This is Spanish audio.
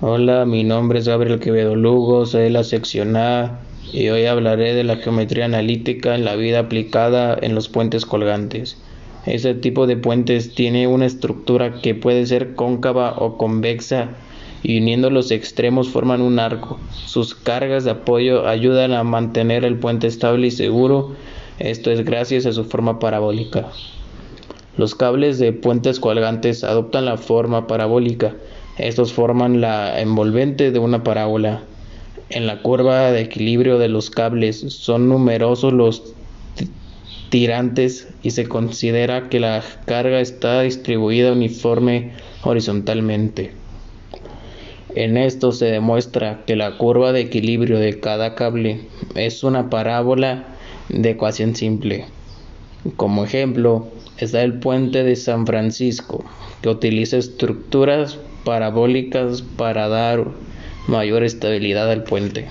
Hola, mi nombre es Gabriel Quevedo Lugo, soy de la sección A y hoy hablaré de la geometría analítica en la vida aplicada en los puentes colgantes. Este tipo de puentes tiene una estructura que puede ser cóncava o convexa y uniendo los extremos forman un arco. Sus cargas de apoyo ayudan a mantener el puente estable y seguro, esto es gracias a su forma parabólica. Los cables de puentes colgantes adoptan la forma parabólica estos forman la envolvente de una parábola. En la curva de equilibrio de los cables son numerosos los tirantes y se considera que la carga está distribuida uniforme horizontalmente. En esto se demuestra que la curva de equilibrio de cada cable es una parábola de ecuación simple. Como ejemplo, está el puente de San Francisco, que utiliza estructuras parabólicas para dar mayor estabilidad al puente.